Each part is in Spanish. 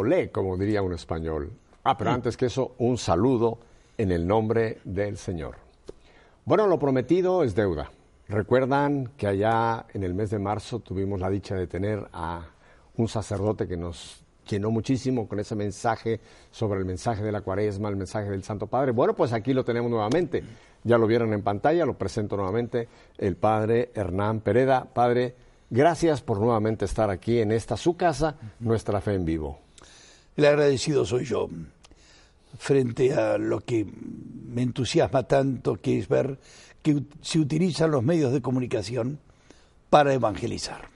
olé, como diría un español. Ah, pero antes que eso, un saludo en el nombre del Señor. Bueno, lo prometido es deuda. Recuerdan que allá en el mes de marzo tuvimos la dicha de tener a un sacerdote que nos llenó muchísimo con ese mensaje sobre el mensaje de la cuaresma, el mensaje del Santo Padre. Bueno, pues aquí lo tenemos nuevamente. Ya lo vieron en pantalla, lo presento nuevamente, el Padre Hernán Pereda. Padre, gracias por nuevamente estar aquí en esta su casa, nuestra fe en vivo. El agradecido soy yo frente a lo que me entusiasma tanto, que es ver que se utilizan los medios de comunicación para evangelizar.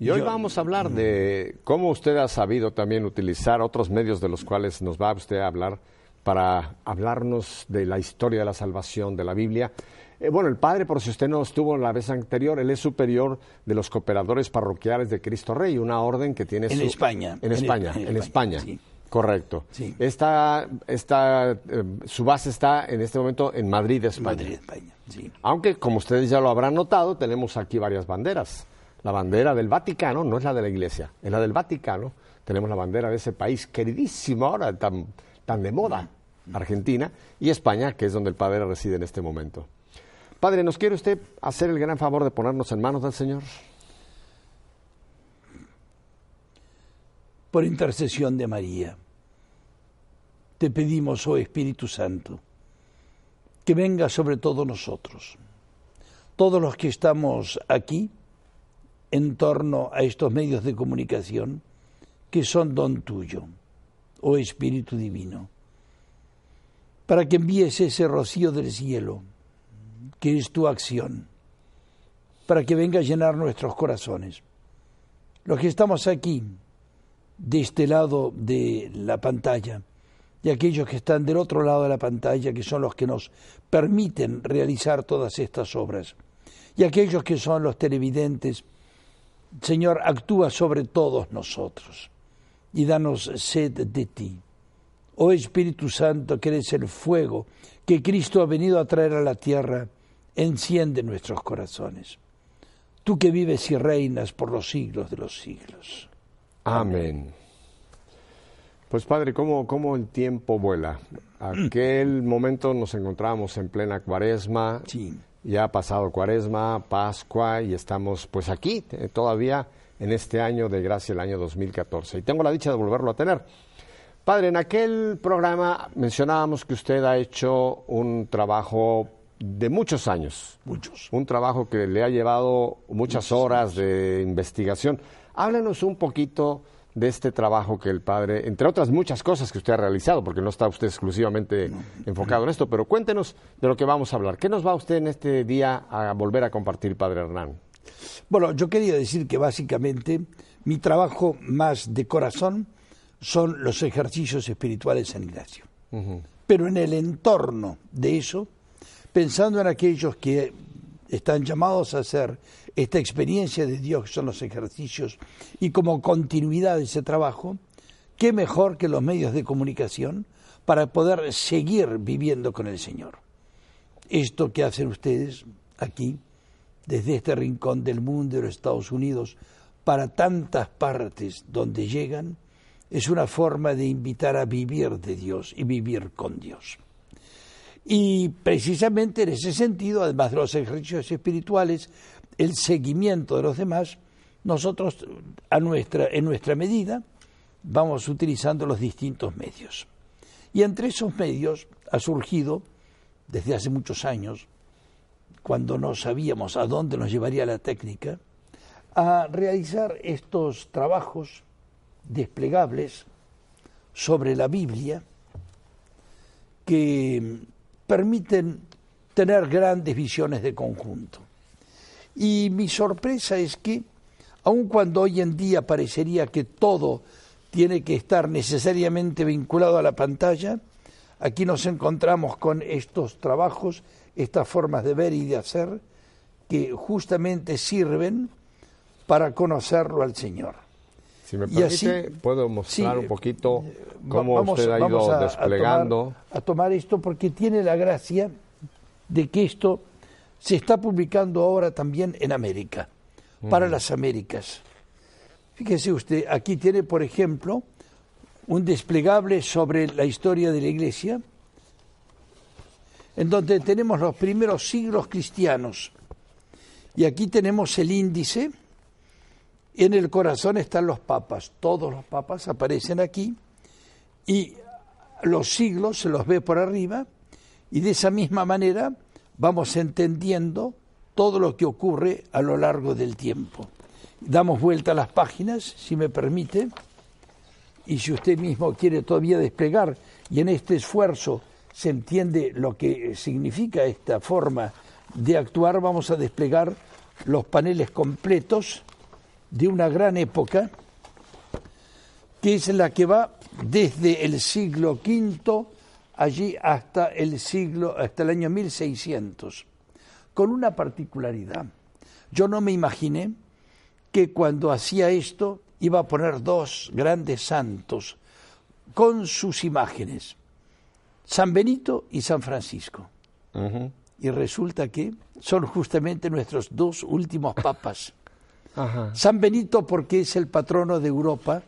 Y hoy vamos a hablar de cómo usted ha sabido también utilizar otros medios de los cuales nos va usted a hablar para hablarnos de la historia de la salvación de la Biblia. Eh, bueno, el padre, por si usted no estuvo en la vez anterior, él es superior de los cooperadores parroquiales de Cristo Rey, una orden que tiene... En España. En, España, en España. Correcto. Sí. Esta, esta, eh, su base está en este momento en Madrid, España. Madrid, España, sí. Aunque, como ustedes ya lo habrán notado, tenemos aquí varias banderas la bandera del Vaticano, no es la de la Iglesia, es la del Vaticano. Tenemos la bandera de ese país queridísimo ahora, tan, tan de moda, Argentina, y España, que es donde el Padre reside en este momento. Padre, ¿nos quiere usted hacer el gran favor de ponernos en manos del Señor? Por intercesión de María, te pedimos, oh Espíritu Santo, que venga sobre todos nosotros, todos los que estamos aquí, en torno a estos medios de comunicación que son don tuyo, oh Espíritu Divino, para que envíes ese rocío del cielo, que es tu acción, para que venga a llenar nuestros corazones. Los que estamos aquí, de este lado de la pantalla, y aquellos que están del otro lado de la pantalla, que son los que nos permiten realizar todas estas obras, y aquellos que son los televidentes, Señor, actúa sobre todos nosotros y danos sed de ti. Oh Espíritu Santo, que eres el fuego que Cristo ha venido a traer a la tierra, enciende nuestros corazones. Tú que vives y reinas por los siglos de los siglos. Amén. Pues Padre, ¿cómo, ¿cómo, el tiempo vuela? Aquel momento nos encontramos en plena cuaresma. Sí ya ha pasado Cuaresma, Pascua y estamos pues aquí eh, todavía en este año de gracia, el año 2014. Y tengo la dicha de volverlo a tener. Padre, en aquel programa mencionábamos que usted ha hecho un trabajo de muchos años. Muchos. Un trabajo que le ha llevado muchas horas de investigación. Háblenos un poquito de este trabajo que el padre, entre otras muchas cosas que usted ha realizado, porque no está usted exclusivamente enfocado en esto, pero cuéntenos de lo que vamos a hablar. ¿Qué nos va usted en este día a volver a compartir, padre Hernán? Bueno, yo quería decir que básicamente mi trabajo más de corazón son los ejercicios espirituales en Ignacio. Pero en el entorno de eso, pensando en aquellos que están llamados a hacer esta experiencia de Dios que son los ejercicios y como continuidad de ese trabajo, qué mejor que los medios de comunicación para poder seguir viviendo con el Señor. Esto que hacen ustedes aquí, desde este rincón del mundo de los Estados Unidos, para tantas partes donde llegan, es una forma de invitar a vivir de Dios y vivir con Dios. Y precisamente en ese sentido, además de los ejercicios espirituales, el seguimiento de los demás, nosotros a nuestra, en nuestra medida vamos utilizando los distintos medios. Y entre esos medios ha surgido, desde hace muchos años, cuando no sabíamos a dónde nos llevaría la técnica, a realizar estos trabajos desplegables sobre la Biblia que permiten tener grandes visiones de conjunto. Y mi sorpresa es que, aun cuando hoy en día parecería que todo tiene que estar necesariamente vinculado a la pantalla, aquí nos encontramos con estos trabajos, estas formas de ver y de hacer, que justamente sirven para conocerlo al Señor. Si me permite, puedo mostrar un poquito cómo usted ha ido desplegando. a tomar esto porque tiene la gracia de que esto se está publicando ahora también en América, para las Américas. Fíjese usted, aquí tiene, por ejemplo, un desplegable sobre la historia de la Iglesia, en donde tenemos los primeros siglos cristianos. Y aquí tenemos el índice. En el corazón están los papas. Todos los papas aparecen aquí. Y los siglos se los ve por arriba. Y de esa misma manera vamos entendiendo todo lo que ocurre a lo largo del tiempo. Damos vuelta a las páginas, si me permite y si usted mismo quiere todavía desplegar y en este esfuerzo se entiende lo que significa esta forma de actuar, vamos a desplegar los paneles completos de una gran época que es la que va desde el siglo V allí hasta el siglo hasta el año 1600 con una particularidad. Yo no me imaginé que cuando hacía esto iba a poner dos grandes santos con sus imágenes, San Benito y San Francisco. Y resulta que son justamente nuestros dos últimos papas. San Benito porque es el patrono de Europa,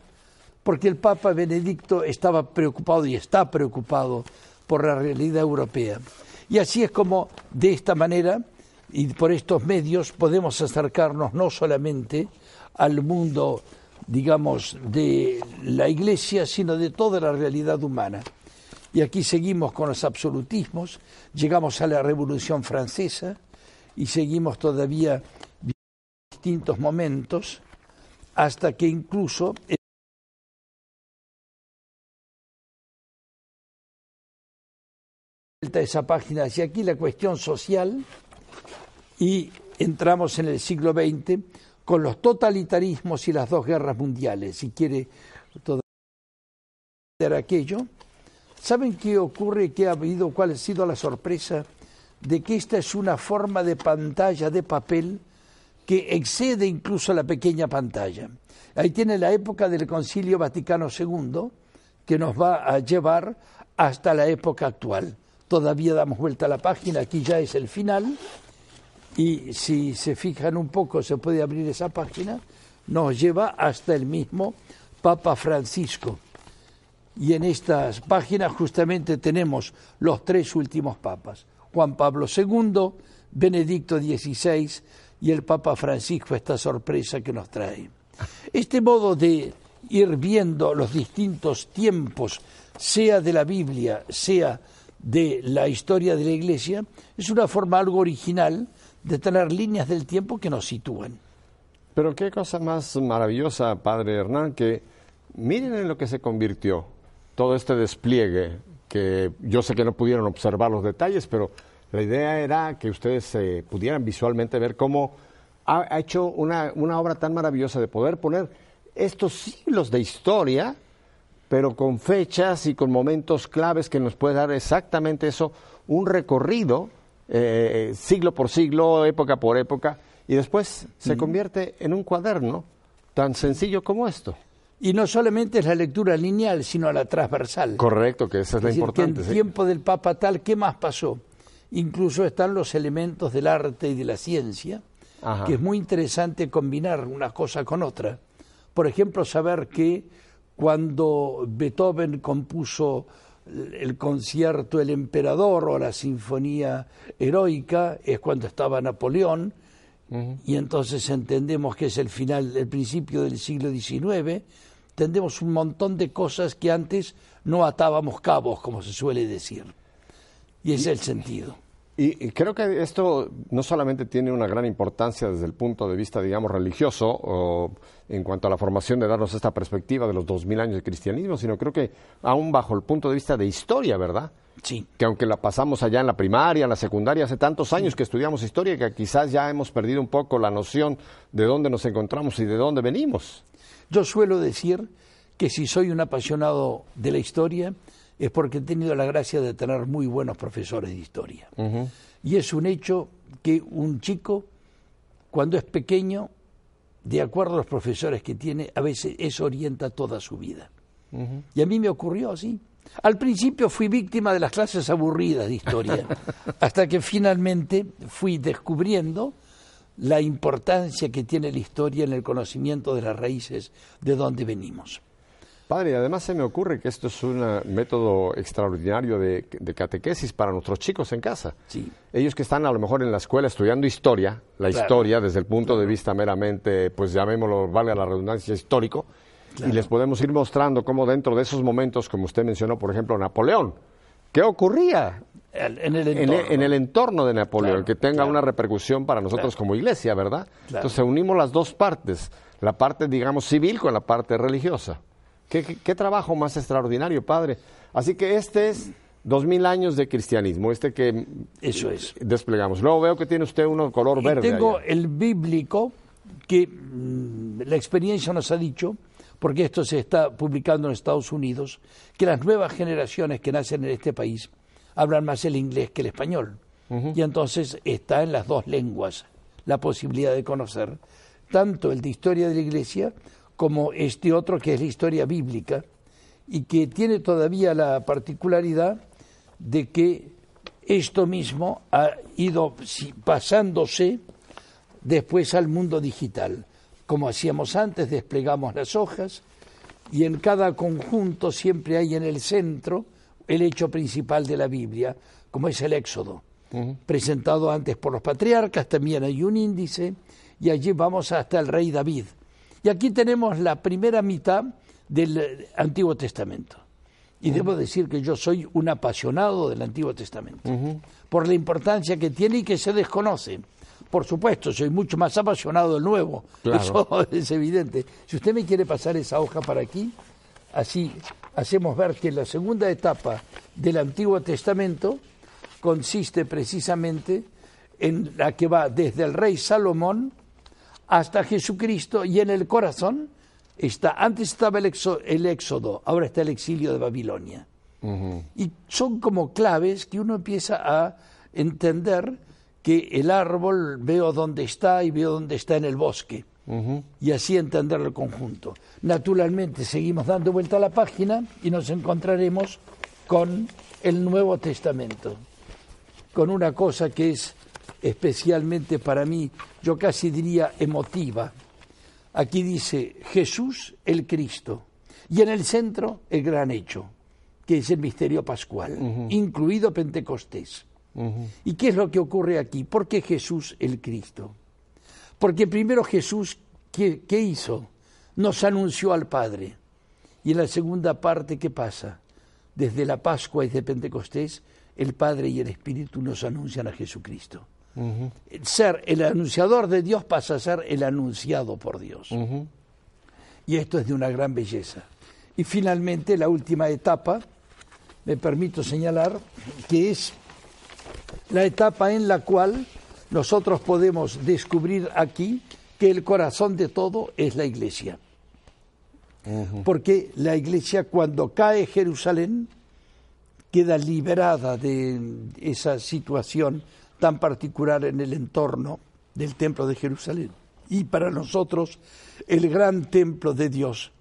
porque el Papa Benedicto estaba preocupado y está preocupado por la realidad europea. Y así es como, de esta manera, y por estos medios, podemos acercarnos no solamente al mundo digamos, de la Iglesia, sino de toda la realidad humana. Y aquí seguimos con los absolutismos, llegamos a la Revolución Francesa y seguimos todavía distintos momentos hasta que incluso esa página hacia aquí la cuestión social y entramos en el siglo XX con los totalitarismos y las dos guerras mundiales, si quiere todo aquello. ¿Saben qué ocurre, qué ha habido, cuál ha sido la sorpresa? De que esta es una forma de pantalla de papel que excede incluso la pequeña pantalla. Ahí tiene la época del Concilio Vaticano II, que nos va a llevar hasta la época actual. Todavía damos vuelta a la página, aquí ya es el final, y si se fijan un poco, se puede abrir esa página, nos lleva hasta el mismo Papa Francisco. Y en estas páginas justamente tenemos los tres últimos papas, Juan Pablo II, Benedicto XVI y el Papa Francisco, esta sorpresa que nos trae. Este modo de ir viendo los distintos tiempos, sea de la Biblia, sea de la historia de la Iglesia, es una forma algo original de tener líneas del tiempo que nos sitúen. Pero qué cosa más maravillosa, Padre Hernán, que miren en lo que se convirtió todo este despliegue, que yo sé que no pudieron observar los detalles, pero la idea era que ustedes pudieran visualmente ver cómo ha, hecho una, una obra tan maravillosa de poder poner estos siglos de historia, pero con fechas y con momentos claves que nos puede dar exactamente eso, un recorrido eh, siglo por siglo, época por época, y después se convierte en un cuaderno tan sencillo como esto. Y no solamente es la lectura lineal, sino la transversal. Correcto, que esa es, la importante. en el tiempo del Papa tal, ¿qué más pasó? Incluso están los elementos del arte y de la ciencia, que es muy interesante combinar una cosa con otra. Por ejemplo, saber que cuando Beethoven compuso el concierto El Emperador o la Sinfonía Heroica es cuando estaba Napoleón, y entonces entendemos que es el final, el principio del siglo XIX, entendemos un montón de cosas que antes no atábamos cabos, como se suele decir. Y ese es el sentido. Y, creo que esto no solamente tiene una gran importancia desde el punto de vista, digamos, religioso, o en cuanto a la formación de darnos esta perspectiva de los dos mil años de cristianismo, sino creo que aún bajo el punto de vista de historia, ¿verdad? Sí. Que aunque la pasamos allá en la primaria, en la secundaria, hace tantos años que estudiamos historia, que quizás ya hemos perdido un poco la noción de dónde nos encontramos y de dónde venimos. Yo suelo decir que si soy un apasionado de la historia, es porque he tenido la gracia de tener muy buenos profesores de historia. Y es un hecho que un chico, cuando es pequeño, de acuerdo a los profesores que tiene, a veces eso orienta toda su vida. Y a mí me ocurrió así. Al principio fui víctima de las clases aburridas de historia, hasta que finalmente fui descubriendo la importancia que tiene la historia en el conocimiento de las raíces de donde venimos. Padre, y además se me ocurre que esto es un método extraordinario de, catequesis para nuestros chicos en casa. Sí. Ellos que están a lo mejor en la escuela estudiando historia, la historia desde el punto de vista meramente, pues llamémoslo, valga la redundancia, histórico, y les podemos ir mostrando cómo dentro de esos momentos, como usted mencionó, por ejemplo, Napoleón, ¿qué ocurría? En el entorno, en el, entorno de Napoleón, que tenga una repercusión para nosotros como iglesia, ¿verdad? Entonces unimos las dos partes, la parte, digamos, civil con la parte religiosa. Qué, trabajo más extraordinario, padre. Así que este es dos mil años de cristianismo, este que Eso es. desplegamos. Luego veo que tiene usted uno color verde. Tengo el bíblico que mm, la experiencia nos ha dicho, porque esto se está publicando en Estados Unidos, que las nuevas generaciones que nacen en este país hablan más el inglés que el español. Y entonces está en las dos lenguas la posibilidad de conocer tanto el de historia de la Iglesia como este otro que es la historia bíblica y que tiene todavía la particularidad de que esto mismo ha ido pasándose después al mundo digital. Como hacíamos antes, desplegamos las hojas y en cada conjunto siempre hay en el centro el hecho principal de la Biblia, como es el Éxodo, presentado antes por los patriarcas, también hay un índice y allí vamos hasta el rey David y aquí tenemos la primera mitad del Antiguo Testamento. Y debo decir que yo soy un apasionado del Antiguo Testamento, por la importancia que tiene y que se desconoce. Por supuesto, soy mucho más apasionado del Nuevo, eso es evidente. Si usted me quiere pasar esa hoja para aquí, así hacemos ver que la segunda etapa del Antiguo Testamento consiste precisamente en la que va desde el rey Salomón hasta Jesucristo y en el corazón está, antes estaba el, éxodo, ahora está el exilio de Babilonia. Y son como claves que uno empieza a entender que el árbol veo dónde está y veo dónde está en el bosque. Y así entender el conjunto. Naturalmente seguimos dando vuelta a la página y nos encontraremos con el Nuevo Testamento, con una cosa que es especialmente para mí, yo casi diría emotiva. Aquí dice Jesús el Cristo y en el centro el gran hecho, que es el misterio pascual, incluido Pentecostés. ¿Y qué es lo que ocurre aquí? ¿Por qué Jesús el Cristo? Porque primero Jesús, ¿qué, ¿qué, hizo? Nos anunció al Padre. Y en la segunda parte, ¿qué pasa? Desde la Pascua y de Pentecostés, el Padre y el Espíritu nos anuncian a Jesucristo. Ser el anunciador de Dios pasa a ser el anunciado por Dios. Y esto es de una gran belleza. Y finalmente la última etapa, me permito señalar, que es la etapa en la cual nosotros podemos descubrir aquí que el corazón de todo es la iglesia. Porque la iglesia cuando cae Jerusalén queda liberada de esa situación tan particular en el entorno del templo de Jerusalén. Y para nosotros el gran templo de Dios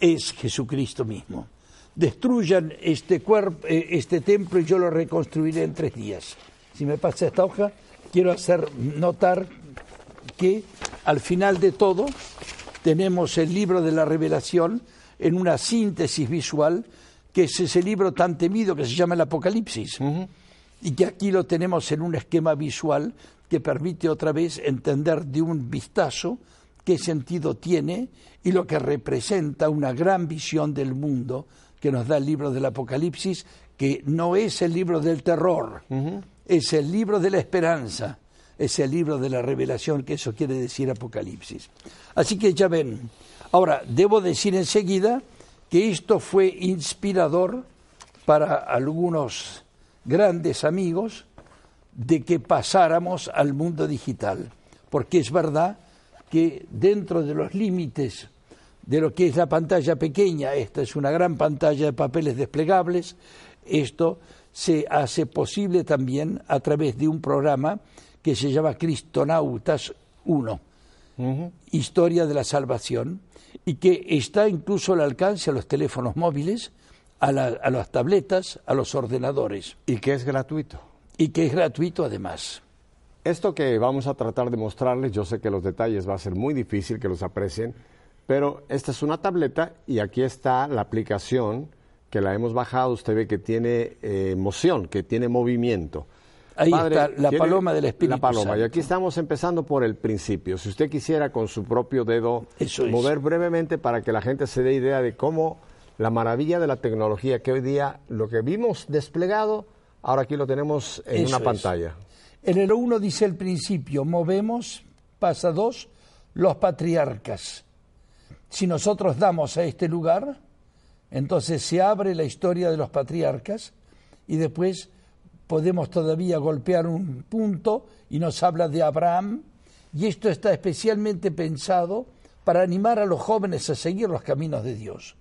es Jesucristo mismo. Destruyan este, cuerpo, eh, este templo y yo lo reconstruiré en tres días. Si me pasa esta hoja, quiero hacer notar que al final de todo tenemos el libro de la revelación en una síntesis visual, que es ese libro tan temido que se llama el Apocalipsis y que aquí lo tenemos en un esquema visual que permite otra vez entender de un vistazo qué sentido tiene y lo que representa una gran visión del mundo que nos da el libro del Apocalipsis, que no es el libro del terror, es el libro de la esperanza, es el libro de la revelación, que eso quiere decir Apocalipsis. Así que ya ven, ahora debo decir enseguida que esto fue inspirador para algunos grandes amigos de que pasáramos al mundo digital, porque es verdad que dentro de los límites de lo que es la pantalla pequeña, esta es una gran pantalla de papeles desplegables, esto se hace posible también a través de un programa que se llama Cristonautas 1, Historia de la Salvación, y que está incluso al alcance a los teléfonos móviles a, las tabletas, a los ordenadores. Y que es gratuito. Y que es gratuito además. Esto que vamos a tratar de mostrarles, yo sé que los detalles va a ser muy difícil que los aprecien, pero esta es una tableta y aquí está la aplicación que la hemos bajado. Usted ve que tiene eh, emoción, que tiene movimiento. Ahí está la paloma del Espíritu La paloma. Y aquí estamos empezando por el principio. Si usted quisiera con su propio dedo mover brevemente para que la gente se dé idea de cómo la maravilla de la tecnología que hoy día lo que vimos desplegado, ahora aquí lo tenemos en una pantalla. En el 1 dice el principio, movemos, pasa dos, los patriarcas. Si nosotros damos a este lugar, entonces se abre la historia de los patriarcas y después podemos todavía golpear un punto y nos habla de Abraham y esto está especialmente pensado para animar a los jóvenes a seguir los caminos de Dios.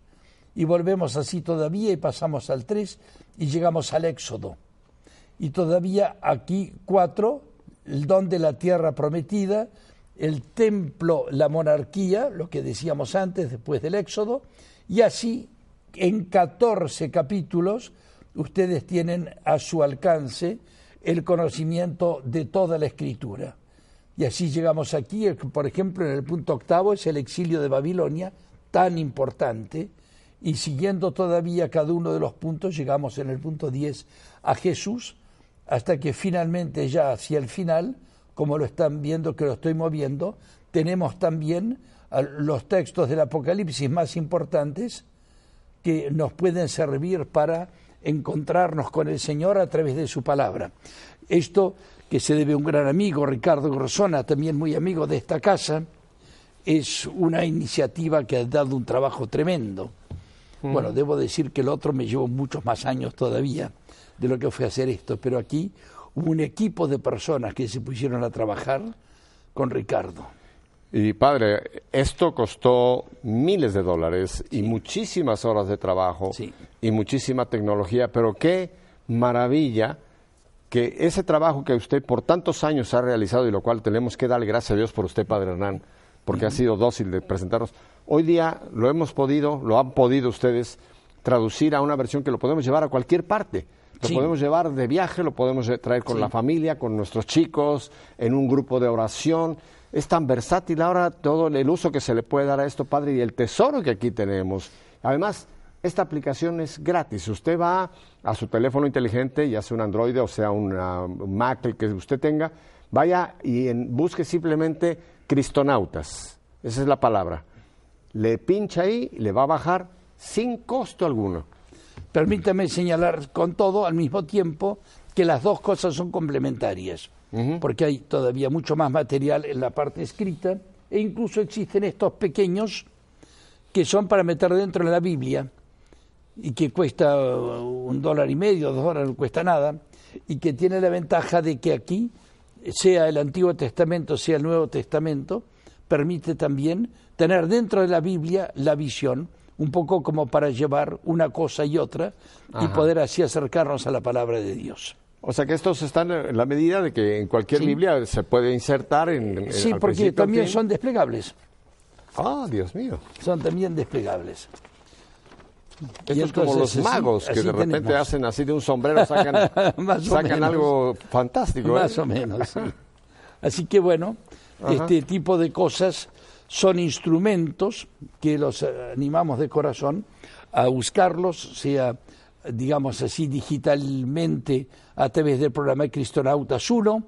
Y volvemos así todavía y pasamos al 3 y llegamos al Éxodo. Y todavía aquí cuatro, el don de la tierra prometida, el templo, la monarquía, lo que decíamos antes, después del Éxodo, y así en 14 capítulos ustedes tienen a su alcance el conocimiento de toda la escritura. Y así llegamos aquí, por ejemplo, en el punto octavo es el exilio de Babilonia, tan importante, y siguiendo todavía cada uno de los puntos, llegamos en el punto 10 a Jesús, hasta que finalmente ya hacia el final, como lo están viendo que lo estoy moviendo, tenemos también los textos del Apocalipsis más importantes que nos pueden servir para encontrarnos con el Señor a través de su palabra. Esto que se debe a un gran amigo, Ricardo Grosona, también muy amigo de esta casa, es una iniciativa que ha dado un trabajo tremendo. Mm. Bueno, debo decir que el otro me llevó muchos más años todavía de lo que fue hacer esto, pero aquí hubo un equipo de personas que se pusieron a trabajar con Ricardo. Y padre, esto costó miles de dólares y muchísimas horas de trabajo y muchísima tecnología, pero qué maravilla que ese trabajo que usted por tantos años ha realizado y lo cual tenemos que darle gracias a Dios por usted, padre Hernán, porque ha sido dócil de presentarnos. Hoy día lo hemos podido, lo han podido ustedes traducir a una versión que lo podemos llevar a cualquier parte. Lo podemos llevar de viaje, lo podemos traer con la familia, con nuestros chicos, en un grupo de oración es tan versátil ahora todo el uso que se le puede dar a esto, Padre, y el tesoro que aquí tenemos. Además, esta aplicación es gratis. Usted va a su teléfono inteligente, ya sea un Android o sea un Mac, el que usted tenga, vaya y busque simplemente Cristonautas. Esa es la palabra. Le pincha ahí, le va a bajar sin costo alguno. Permítame señalar con todo al mismo tiempo que las dos cosas son complementarias porque hay todavía mucho más material en la parte escrita, e incluso existen estos pequeños que son para meter dentro de la Biblia y que cuesta un dólar y medio, dos dólares, no cuesta nada, y que tiene la ventaja de que aquí, sea el Antiguo Testamento, sea el Nuevo Testamento, permite también tener dentro de la Biblia la visión, un poco como para llevar una cosa y otra y poder así acercarnos a la palabra de Dios. O sea que estos están en la medida de que en cualquier Biblia se puede insertar en... sí, porque también son desplegables. Ah, Dios mío. Son también desplegables. Esto es como los magos que de repente hacen así de un sombrero, sacan, sacan algo fantástico. ¿eh? Más o menos. Así que bueno, este tipo de cosas son instrumentos que los animamos de corazón a buscarlos, sea digamos así, digitalmente a través del programa Cristonautas 1,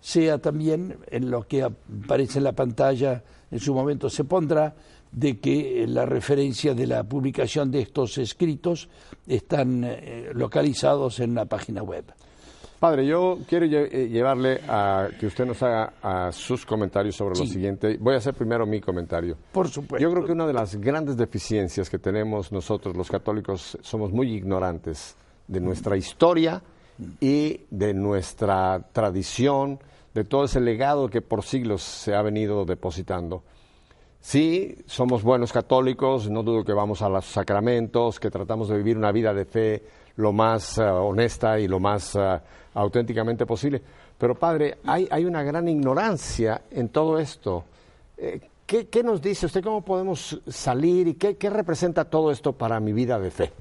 sea también en lo que aparece en la pantalla, en su momento se pondrá, de que la referencia de la publicación de estos escritos están eh, localizados en la página web. Padre, yo quiero eh, llevarle a que usted nos haga sus comentarios sobre lo siguiente. Voy a hacer primero mi comentario. Por supuesto. Yo creo que una de las grandes deficiencias que tenemos nosotros los católicos somos muy ignorantes de nuestra historia y de nuestra tradición, de todo ese legado que por siglos se ha venido depositando. Sí, somos buenos católicos, no dudo que vamos a los sacramentos, que tratamos de vivir una vida de fe lo más eh, honesta y lo más eh, auténticamente posible. Pero padre, hay, hay, una gran ignorancia en todo esto. Eh, ¿qué, ¿qué, nos dice usted? ¿Cómo podemos salir y qué, qué representa todo esto para mi vida de fe?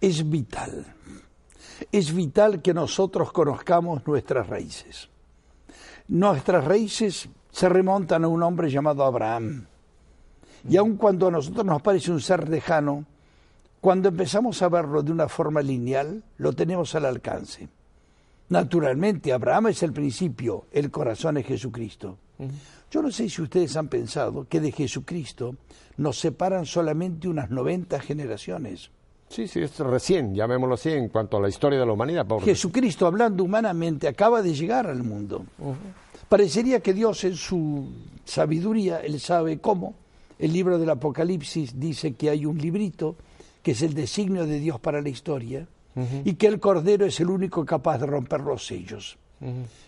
Es vital. Es vital que nosotros conozcamos nuestras raíces. Nuestras raíces se remontan a un hombre llamado Abraham. Y aun cuando a nosotros nos parece un ser lejano, cuando empezamos a verlo de una forma lineal, lo tenemos al alcance. Naturalmente, Abraham es el principio, el corazón es Jesucristo. Yo no sé si ustedes han pensado que de Jesucristo nos separan solamente unas 90 generaciones. Sí, sí, es recién, llamémoslo así, en cuanto a la historia de la humanidad. Jesucristo, hablando humanamente, acaba de llegar al mundo. Parecería que Dios en su sabiduría, Él sabe cómo. El libro del Apocalipsis dice que hay un librito que es el designio de Dios para la historia y que el Cordero es el único capaz de romper los sellos.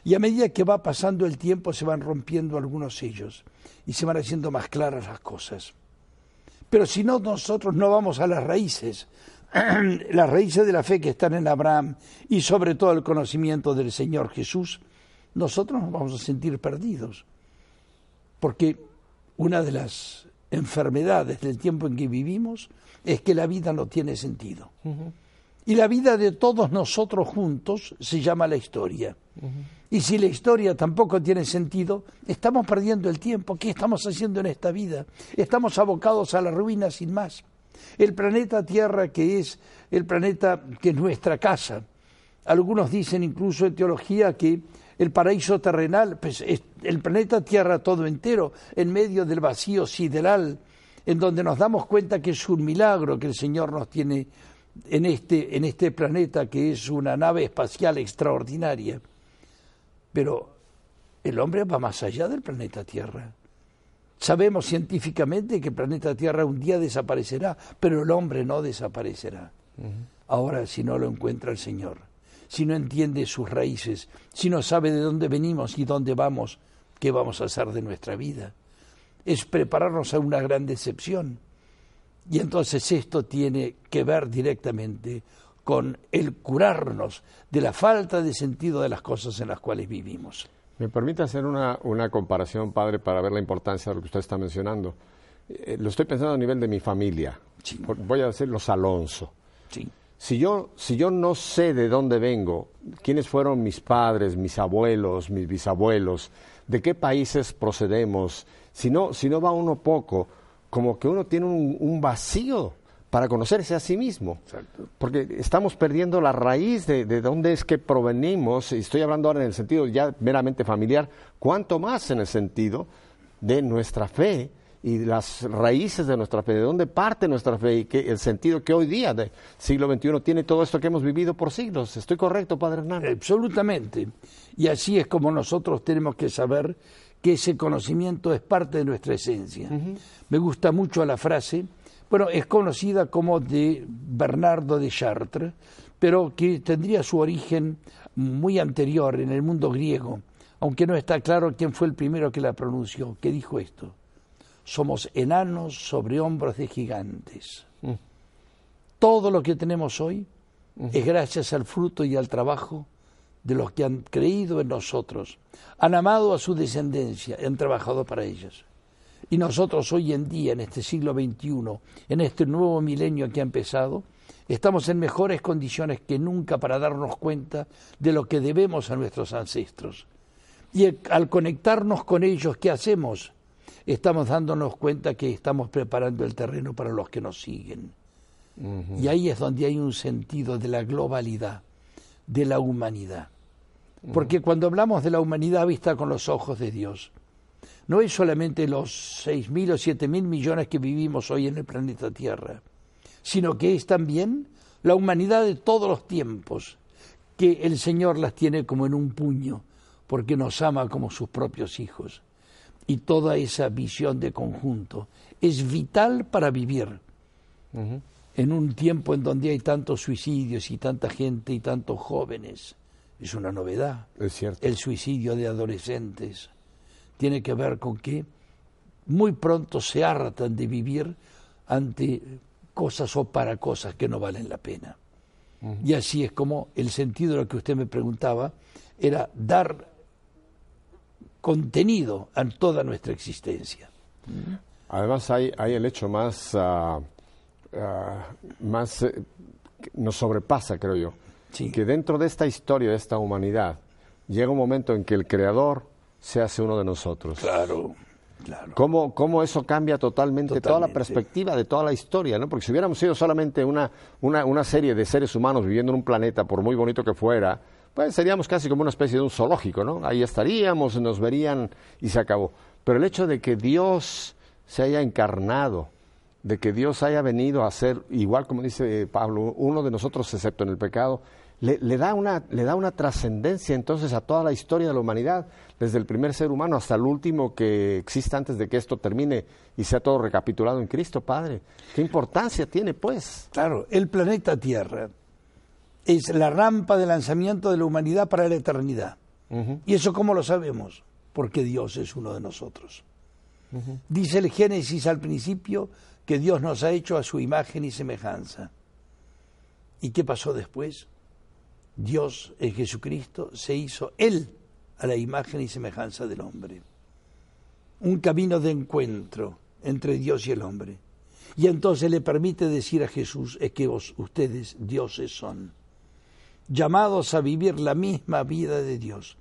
Y a medida que va pasando el tiempo se van rompiendo algunos sellos y se van haciendo más claras las cosas. Pero si no, nosotros no vamos a las raíces, las raíces de la fe que están en Abraham y sobre todo el conocimiento del Señor Jesús, nosotros nos vamos a sentir perdidos. Porque una de las enfermedades del tiempo en que vivimos es que la vida no tiene sentido. Y la vida de todos nosotros juntos se llama la historia. Y si la historia tampoco tiene sentido, estamos perdiendo el tiempo. ¿Qué estamos haciendo en esta vida? Estamos abocados a la ruina sin más. El planeta Tierra, que es el planeta que es nuestra casa. Algunos dicen incluso en teología que el paraíso terrenal, pues el planeta Tierra todo entero, en medio del vacío sideral, en donde nos damos cuenta que es un milagro que el Señor nos tiene en este, en este planeta que es una nave espacial extraordinaria. Pero el hombre va más allá del planeta Tierra. Sabemos científicamente que el planeta Tierra un día desaparecerá, pero el hombre no desaparecerá. Ahora, si no lo encuentra el Señor, si no entiende sus raíces, si no sabe de dónde venimos y dónde vamos, ¿qué vamos a hacer de nuestra vida? Es prepararnos a una gran decepción. Y entonces esto tiene que ver directamente con el curarnos de la falta de sentido de las cosas en las cuales vivimos. Me permite hacer una, comparación, padre, para ver la importancia de lo que usted está mencionando. Eh, lo estoy pensando a nivel de mi familia. Voy a decir los Alonso. Si, yo, si yo no sé de dónde vengo, quiénes fueron mis padres, mis abuelos, mis bisabuelos, de qué países procedemos, si no, si no va uno poco, como que uno tiene un, vacío para conocerse a sí mismo. Porque estamos perdiendo la raíz de, de, dónde es que provenimos, y estoy hablando ahora en el sentido ya meramente familiar, cuanto más en el sentido de nuestra fe y las raíces de nuestra fe, de dónde parte nuestra fe y que el sentido que hoy día, del siglo XXI, tiene todo esto que hemos vivido por siglos. ¿Estoy correcto, Padre Hernán? Absolutamente. Y así es como nosotros tenemos que saber que ese conocimiento es parte de nuestra esencia. Me gusta mucho la frase, bueno, es conocida como de Bernardo de Chartres, pero que tendría su origen muy anterior en el mundo griego, aunque no está claro quién fue el primero que la pronunció, que dijo esto. Somos enanos sobre hombros de gigantes. Mm. Todo lo que tenemos hoy es gracias al fruto y al trabajo de los que han creído en nosotros, han amado a su descendencia, han trabajado para ellos. Y nosotros hoy en día, en este siglo XXI, en este nuevo milenio que ha empezado, estamos en mejores condiciones que nunca para darnos cuenta de lo que debemos a nuestros ancestros. Y al conectarnos con ellos, ¿qué hacemos? Estamos dándonos cuenta que estamos preparando el terreno para los que nos siguen. Y ahí es donde hay un sentido de la globalidad de la humanidad. Porque cuando hablamos de la humanidad vista con los ojos de Dios, no es solamente los seis mil o siete mil millones que vivimos hoy en el planeta Tierra, sino que es también la humanidad de todos los tiempos, que el Señor las tiene como en un puño, porque nos ama como sus propios hijos. Y toda esa visión de conjunto es vital para vivir en un tiempo en donde hay tantos suicidios y tanta gente y tantos jóvenes. Es una novedad. Es cierto. El suicidio de adolescentes tiene que ver con que muy pronto se hartan de vivir ante cosas o para cosas que no valen la pena. Y así es como el sentido de lo que usted me preguntaba era dar contenido a toda nuestra existencia. Además hay, hay el hecho más Ah, más eh, nos sobrepasa, creo yo. Que dentro de esta historia, de esta humanidad, llega un momento en que el Creador se hace uno de nosotros. Claro. Claro. ¿Cómo, ¿Cómo, eso cambia totalmente, toda la perspectiva de toda la historia? ¿no? Porque si hubiéramos sido solamente una, una, una, serie de seres humanos viviendo en un planeta, por muy bonito que fuera, pues seríamos casi como una especie de un zoológico, ¿no? Ahí estaríamos, nos verían y se acabó. Pero el hecho de que Dios se haya encarnado, de que Dios haya venido a ser, igual como dice Pablo, uno de nosotros excepto en el pecado, le, da una, le da una trascendencia entonces a toda la historia de la humanidad, desde el primer ser humano hasta el último que exista antes de que esto termine y sea todo recapitulado en Cristo, Padre. ¿Qué importancia tiene, pues? Claro, el planeta Tierra es la rampa de lanzamiento de la humanidad para la eternidad. ¿Y eso cómo lo sabemos? Porque Dios es uno de nosotros. Dice el Génesis al principio que Dios nos ha hecho a su imagen y semejanza. ¿Y qué pasó después? Dios en Jesucristo se hizo Él a la imagen y semejanza del hombre. Un camino de encuentro entre Dios y el hombre. Y entonces le permite decir a Jesús, es que ustedes dioses son, llamados a vivir la misma vida de Dios.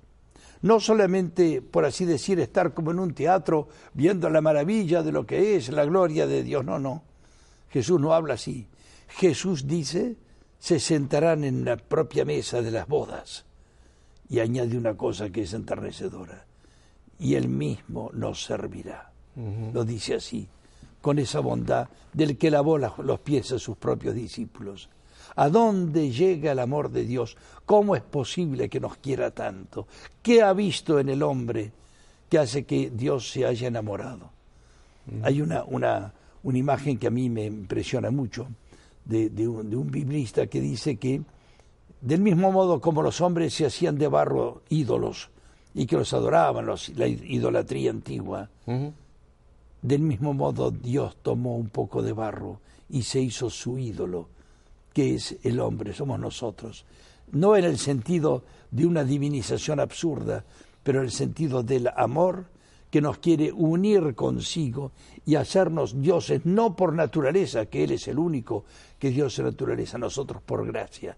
No solamente, por así decir, estar como en un teatro viendo la maravilla de lo que es la gloria de Dios, no, no. Jesús no habla así. Jesús dice, se sentarán en la propia mesa de las bodas. Y añade una cosa que es enternecedora. Y él mismo nos servirá. Lo dice así, con esa bondad del que lavó los pies a sus propios discípulos. ¿A dónde llega el amor de Dios? ¿Cómo es posible que nos quiera tanto? ¿Qué ha visto en el hombre que hace que Dios se haya enamorado? Hay una, una, una imagen que a mí me impresiona mucho de, un, biblista que dice que del mismo modo como los hombres se hacían de barro ídolos y que los adoraban, la idolatría antigua, del mismo modo Dios tomó un poco de barro y se hizo su ídolo, que es el hombre, somos nosotros. No en el sentido de una divinización absurda, pero en el sentido del amor que nos quiere unir consigo y hacernos dioses, no por naturaleza, que Él es el único que Dios es naturaleza, nosotros por gracia.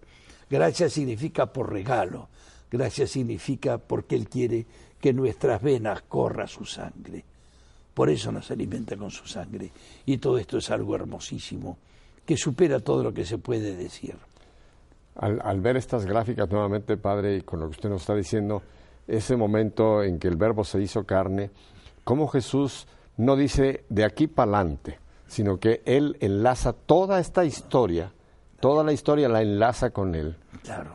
Gracia significa por regalo, gracia significa porque Él quiere que nuestras venas corra su sangre. Por eso nos alimenta con su sangre. Y todo esto es algo hermosísimo, que supera todo lo que se puede decir. Al, al ver estas gráficas nuevamente, Padre, y con lo que usted nos está diciendo, ese momento en que el verbo se hizo carne, cómo Jesús no dice de aquí para adelante, sino que Él enlaza toda esta historia, toda la historia la enlaza con Él.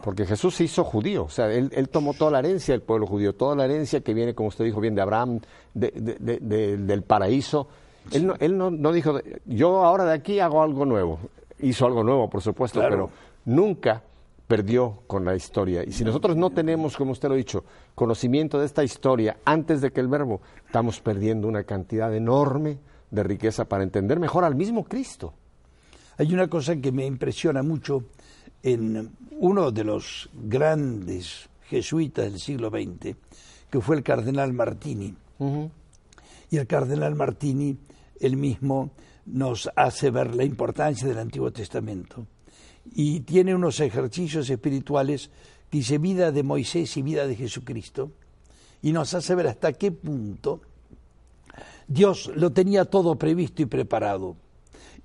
Porque Jesús se hizo judío, o sea, él, tomó toda la herencia del pueblo judío, toda la herencia que viene, como usted dijo bien, de Abraham, del paraíso. Él, no, él no, dijo, yo ahora de aquí hago algo nuevo. Hizo algo nuevo, por supuesto, pero nunca perdió con la historia. Y si nosotros no tenemos, como usted lo ha dicho, conocimiento de esta historia antes de que el verbo, estamos perdiendo una cantidad enorme de riqueza para entender mejor al mismo Cristo. Hay una cosa que me impresiona mucho en uno de los grandes jesuitas del siglo XX, que fue el cardenal Martini. Y el cardenal Martini, él mismo, nos hace ver la importancia del Antiguo Testamento y tiene unos ejercicios espirituales dice vida de Moisés y vida de Jesucristo y nos hace ver hasta qué punto Dios lo tenía todo previsto y preparado.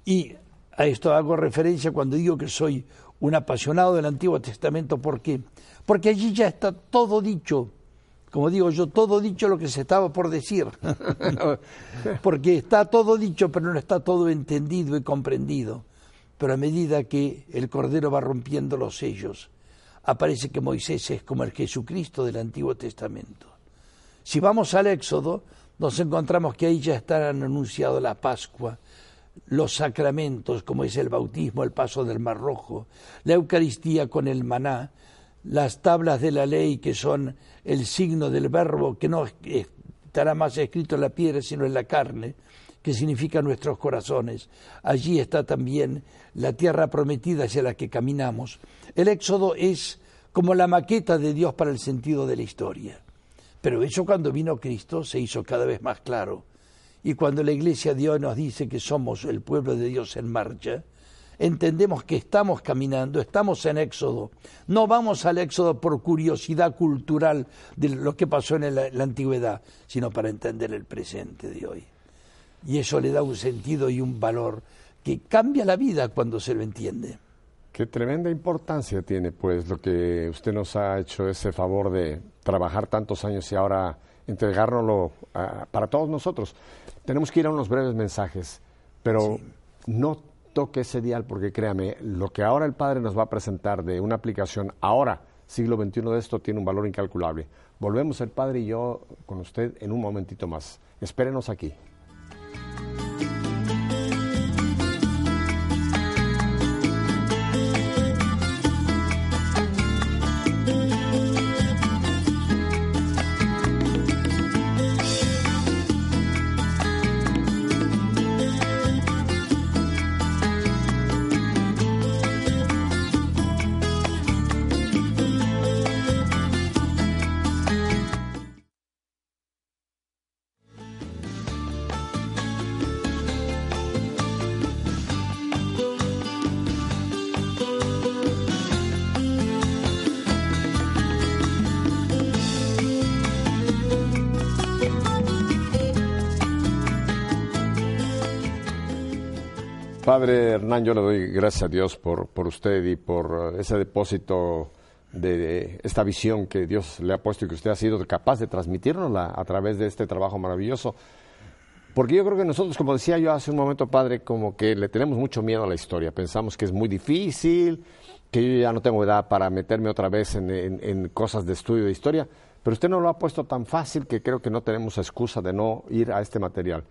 Y a esto hago referencia cuando digo que soy un apasionado del Antiguo Testamento. ¿Por qué? Porque allí ya está todo dicho. Como digo yo, todo dicho lo que se estaba por decir. Porque está todo dicho, pero no está todo entendido y comprendido pero a medida que el Cordero va rompiendo los sellos, aparece que Moisés es como el Jesucristo del Antiguo Testamento. Si vamos al Éxodo, nos encontramos que ahí ya están anunciados la Pascua, los sacramentos, como es el bautismo, el paso del Mar Rojo, la Eucaristía con el maná, las tablas de la ley que son el signo del verbo que no estará más escrito en la piedra sino en la carne, que significa nuestros corazones. Allí está también la tierra prometida hacia la que caminamos. El Éxodo es como la maqueta de Dios para el sentido de la historia. Pero eso cuando vino Cristo se hizo cada vez más claro. Y cuando la Iglesia de hoy nos dice que somos el pueblo de Dios en marcha, entendemos que estamos caminando, estamos en éxodo. No vamos al éxodo por curiosidad cultural de lo que pasó en la, antigüedad, sino para entender el presente de hoy. Y eso le da un sentido y un valor que cambia la vida cuando se lo entiende. Qué tremenda importancia tiene, pues, lo que usted nos ha hecho ese favor de trabajar tantos años y ahora entregárnoslo para todos nosotros. Tenemos que ir a unos breves mensajes, pero no toque ese dial porque créame, lo que ahora el Padre nos va a presentar de una aplicación ahora, siglo XXI de esto, tiene un valor incalculable. Volvemos el Padre y yo con usted en un momentito más. Espérenos aquí. Yo le doy gracias a Dios por, por usted y por eh, ese depósito de, esta visión que Dios le ha puesto y que usted ha sido capaz de transmitirnosla a través de este trabajo maravilloso. Porque yo creo que nosotros, como decía yo hace un momento, Padre, como que le tenemos mucho miedo a la historia. Pensamos que es muy difícil, que yo ya no tengo edad para meterme otra vez en, en cosas de estudio de historia. Pero usted no lo ha puesto tan fácil que creo que no tenemos excusa de no ir a este material.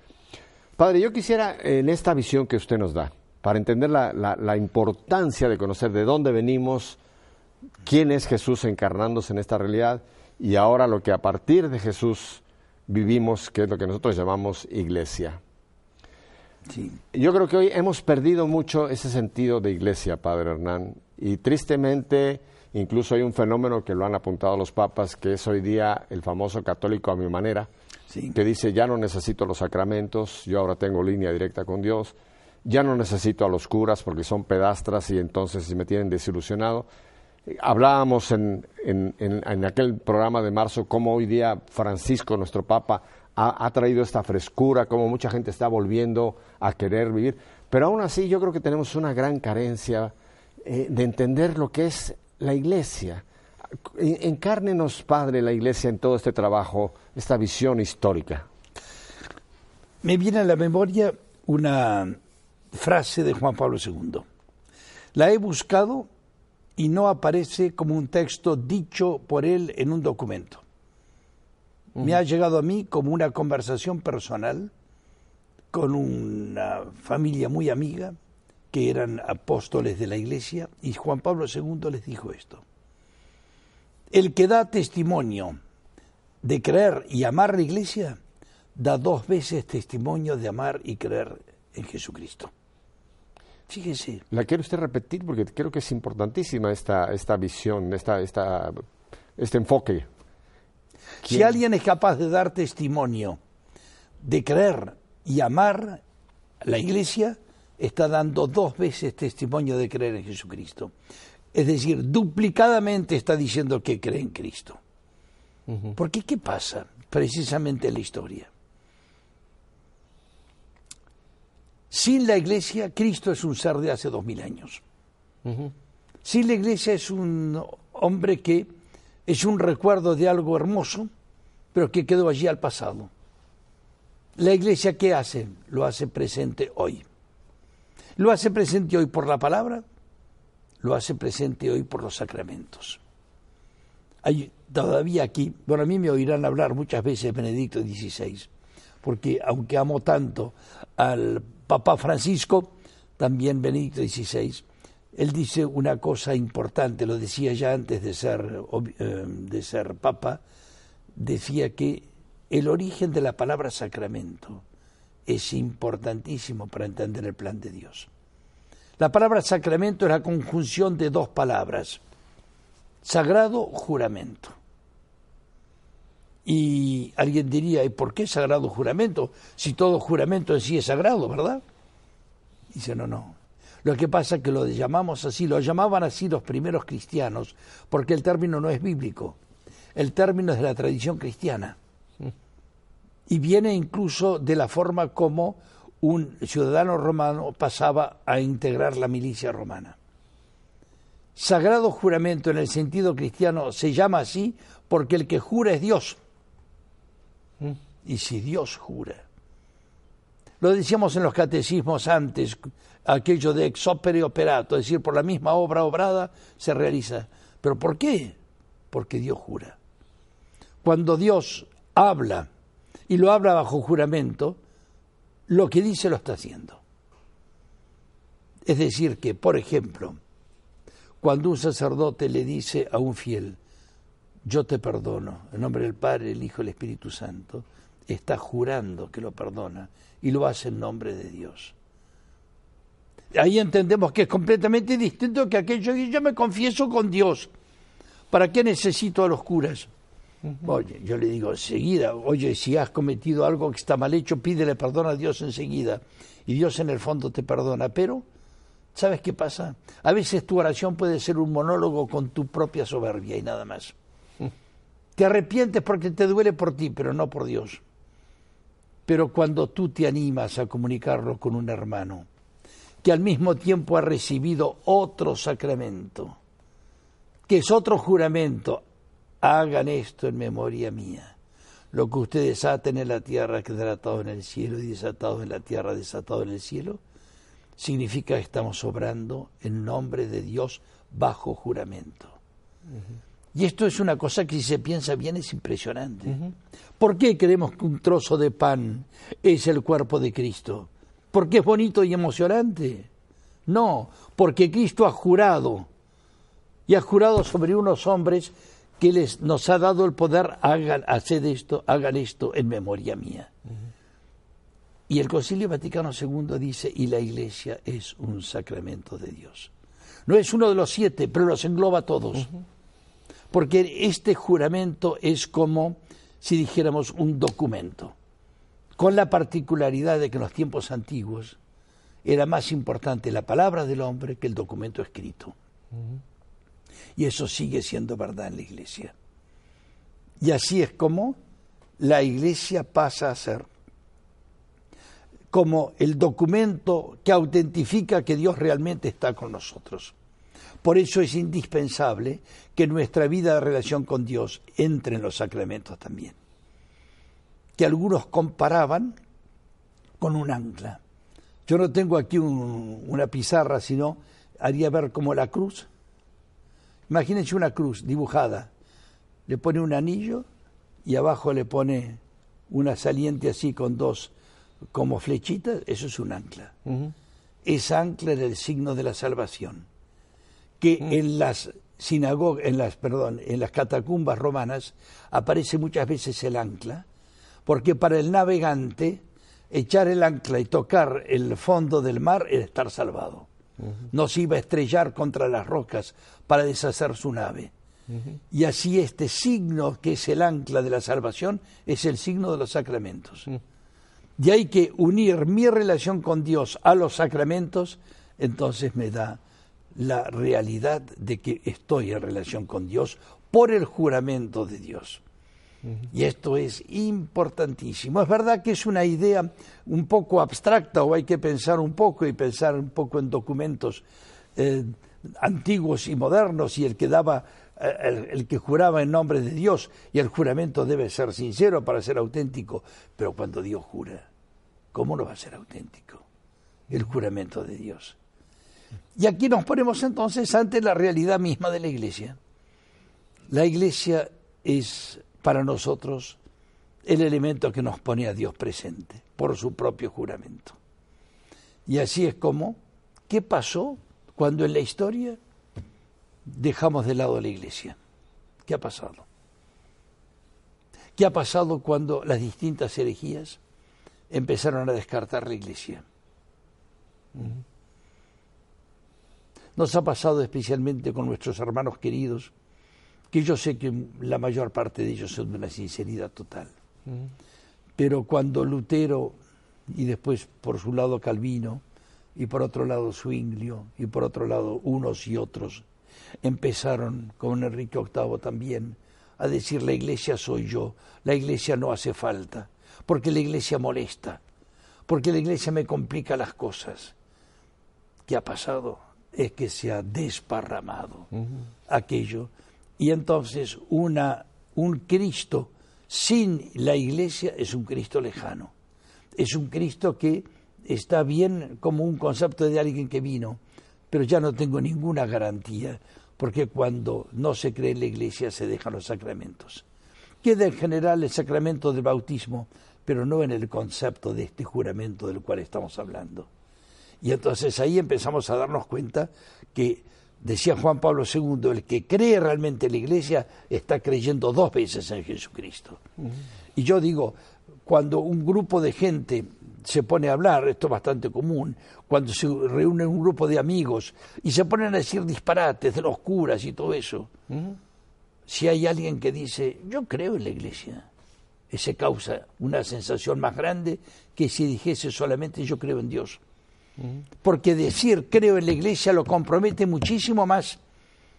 Padre, yo quisiera en esta visión que usted nos da, para entender la, importancia de conocer de dónde venimos, quién es Jesús encarnándose en esta realidad y ahora lo que a partir de Jesús vivimos, que es lo que nosotros llamamos iglesia. Yo creo que hoy hemos perdido mucho ese sentido de iglesia, Padre Hernán, y tristemente incluso hay un fenómeno que lo han apuntado los papas, que es hoy día el famoso católico a mi manera, que dice, ya no necesito los sacramentos, yo ahora tengo línea directa con Dios, ya no necesito a los curas porque son pedastras y entonces me tienen desilusionado. Hablábamos en, en, aquel programa de marzo cómo hoy día Francisco, nuestro Papa, ha, traído esta frescura, cómo mucha gente está volviendo a querer vivir. Pero aún así yo creo que tenemos una gran carencia eh, de entender lo que es la iglesia. Encárnenos, Padre, la iglesia en todo este trabajo, esta visión histórica. Me viene a la memoria una frase de Juan Pablo II. La he buscado y no aparece como un texto dicho por él en un documento. Me ha llegado a mí como una conversación personal con una familia muy amiga que eran apóstoles de la iglesia y Juan Pablo II les dijo esto. El que da testimonio de creer y amar la iglesia, da dos veces testimonio de amar y creer en Jesucristo. Fíjese. La quiero usted repetir porque creo que es importantísima esta, esta visión, esta, esta, este enfoque. Si alguien es capaz de dar testimonio de creer y amar la iglesia, está dando dos veces testimonio de creer en Jesucristo. Es decir, duplicadamente está diciendo que cree en Cristo. Porque ¿qué pasa precisamente en la historia? Sin la iglesia, Cristo es un ser de hace dos mil años. Sin la iglesia es un hombre que es un recuerdo de algo hermoso, pero que quedó allí al pasado. La iglesia, ¿qué hace? Lo hace presente hoy. Lo hace presente hoy por la palabra, lo hace presente hoy por los sacramentos. Hay todavía aquí, bueno, a mí me oirán hablar muchas veces Benedicto XVI, porque aunque amo tanto al Papa Francisco, también Benedicto XVI, él dice una cosa importante, lo decía ya antes de ser, eh, de ser Papa, decía que el origen de la palabra sacramento es importantísimo para entender el plan de Dios. La palabra sacramento es la conjunción de dos palabras, sagrado juramento. Y alguien diría, ¿y por qué sagrado juramento? Si todo juramento en sí es sagrado, ¿verdad? Dice, no, no. Lo que pasa es que lo llamamos así, lo llamaban así los primeros cristianos, porque el término no es bíblico, el término es de la tradición cristiana. Y viene incluso de la forma como un ciudadano romano pasaba a integrar la milicia romana. Sagrado juramento en el sentido cristiano se llama así porque el que jura es Dios. Y si Dios jura, lo decíamos en los catecismos antes, aquello de ex opere operato, es decir, por la misma obra obrada se realiza. ¿Pero por qué? Porque Dios jura. Cuando Dios habla y lo habla bajo juramento, lo que dice lo está haciendo. Es decir, que, por ejemplo, cuando un sacerdote le dice a un fiel, yo te perdono, en nombre del Padre, el Hijo y el Espíritu Santo, está jurando que lo perdona y lo hace en nombre de Dios. Ahí entendemos que es completamente distinto que aquello que yo me confieso con Dios. ¿Para qué necesito a los curas? Oye, yo le digo enseguida, oye, si has cometido algo que está mal hecho, pídele perdón a Dios enseguida. Y Dios en el fondo te perdona. Pero, ¿sabes qué pasa? A veces tu oración puede ser un monólogo con tu propia soberbia y nada más. Te arrepientes porque te duele por ti, pero no por Dios. Pero cuando tú te animas a comunicarlo con un hermano, que al mismo tiempo ha recibido otro sacramento, que es otro juramento, hagan esto en memoria mía. Lo que ustedes aten en la tierra quedará atado en el cielo y desatado en la tierra desatado en el cielo, significa que estamos obrando en nombre de Dios bajo juramento. Y esto es una cosa que si se piensa bien es impresionante. ¿Por qué creemos que un trozo de pan es el cuerpo de Cristo? ¿Porque es bonito y emocionante? No, porque Cristo ha jurado y ha jurado sobre unos hombres que les, nos ha dado el poder, hagan, esto, hagan esto en memoria mía. Y el Concilio Vaticano II dice, y la Iglesia es un sacramento de Dios. No es uno de los siete, pero los engloba todos porque este juramento es como si dijéramos un documento, con la particularidad de que en los tiempos antiguos era más importante la palabra del hombre que el documento escrito. Y eso sigue siendo verdad en la iglesia. Y así es como la iglesia pasa a ser como el documento que autentifica que Dios realmente está con nosotros. Por eso es indispensable que nuestra vida de relación con Dios entre en los sacramentos también. Que algunos comparaban con un ancla. Yo no tengo aquí una pizarra, sino haría ver como la cruz. Imagínense una cruz dibujada. Le pone un anillo y abajo le pone una saliente así con dos como flechitas. Eso es un ancla. Esa ancla era el signo de la salvación que mm. en las sinagogas, en las, perdón, en las catacumbas romanas aparece muchas veces el ancla, porque para el navegante echar el ancla y tocar el fondo del mar era estar salvado. No se iba a estrellar contra las rocas para deshacer su nave. Y así este signo que es el ancla de la salvación es el signo de los sacramentos. Mm. Y hay que unir mi relación con Dios a los sacramentos, entonces me da la realidad de que estoy en relación con Dios por el juramento de Dios. Y esto es importantísimo. Es verdad que es una idea un poco abstracta o hay que pensar un poco y pensar un poco en documentos eh, antiguos y modernos y el que daba eh, el, que juraba en nombre de Dios y el juramento debe ser sincero para ser auténtico, pero cuando Dios jura, ¿cómo no va a ser auténtico? El juramento de Dios. Y aquí nos ponemos entonces ante la realidad misma de la iglesia. La iglesia es para nosotros el elemento que nos pone a Dios presente por su propio juramento. Y así es como, ¿qué pasó cuando en la historia dejamos de lado a la iglesia? ¿Qué ha pasado? ¿Qué ha pasado cuando las distintas herejías empezaron a descartar la iglesia? Nos ha pasado especialmente con nuestros hermanos queridos, que yo sé que la mayor parte de ellos son de una sinceridad total. Pero cuando Lutero y después por su lado Calvino y por otro lado Zwinglio, y por otro lado unos y otros, empezaron, con Enrique VIII también, a decir la iglesia soy yo, la iglesia no hace falta, porque la iglesia molesta, porque la iglesia me complica las cosas. ¿Qué ha pasado? Es que se ha desparramado aquello. Y entonces una, un Cristo sin la iglesia es un Cristo lejano. Es un Cristo que está bien como un concepto de alguien que vino, pero ya no tengo ninguna garantía porque cuando no se cree en la iglesia se dejan los sacramentos. Queda en general el sacramento del bautismo, pero no en el concepto de este juramento del cual estamos hablando. Y entonces ahí empezamos a darnos cuenta que, decía Juan Pablo II, el que cree realmente en la iglesia está creyendo dos veces en Jesucristo. Y yo digo, cuando un grupo de gente se pone a hablar, esto es bastante común, cuando se reúne un grupo de amigos y se ponen a decir disparates de los curas y todo eso. Si hay alguien que dice, yo creo en la iglesia, ese causa una sensación más grande que si dijese solamente yo creo en Dios. Porque decir creo en la iglesia lo compromete muchísimo más,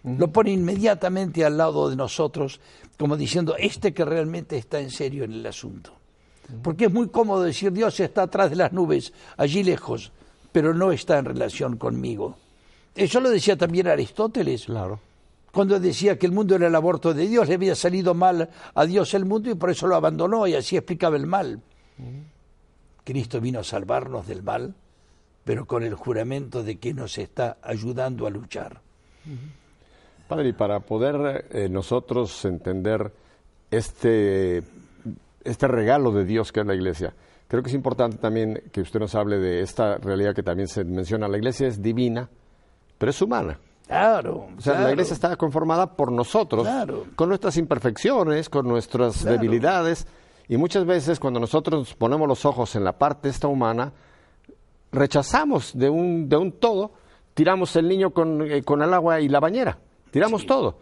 lo pone inmediatamente al lado de nosotros, como diciendo, este que realmente está en serio en el asunto. Porque es muy cómodo decir Dios está atrás de las nubes, allí lejos, pero no está en relación conmigo. Eso lo decía también Aristóteles. Claro. Cuando decía que el mundo era el aborto de Dios, le había salido mal a Dios el mundo y por eso lo abandonó y así explicaba el mal. Cristo vino a salvarnos del mal, pero con el juramento de que nos está ayudando a luchar. Padre, y para poder eh, nosotros entender este este regalo de Dios que es la iglesia. Creo que es importante también que usted nos hable de esta realidad que también se menciona. La iglesia es divina, pero es humana. Claro. O sea, la iglesia está conformada por nosotros, con nuestras imperfecciones, con nuestras debilidades. Y muchas veces cuando nosotros ponemos los ojos en la parte esta humana, rechazamos de un, de un todo, tiramos el niño con, eh, con el agua y la bañera, tiramos todo.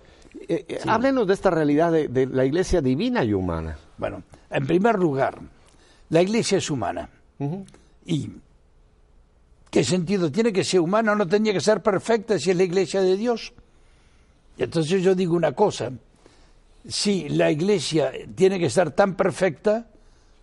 Eh, eh, háblenos de esta realidad de, de la iglesia divina y humana. Bueno, en primer lugar, la iglesia es humana. ¿Y qué sentido tiene que ser humana? No tendría que ser perfecta si es la iglesia de Dios. Y entonces yo digo una cosa, si la iglesia tiene que ser tan perfecta,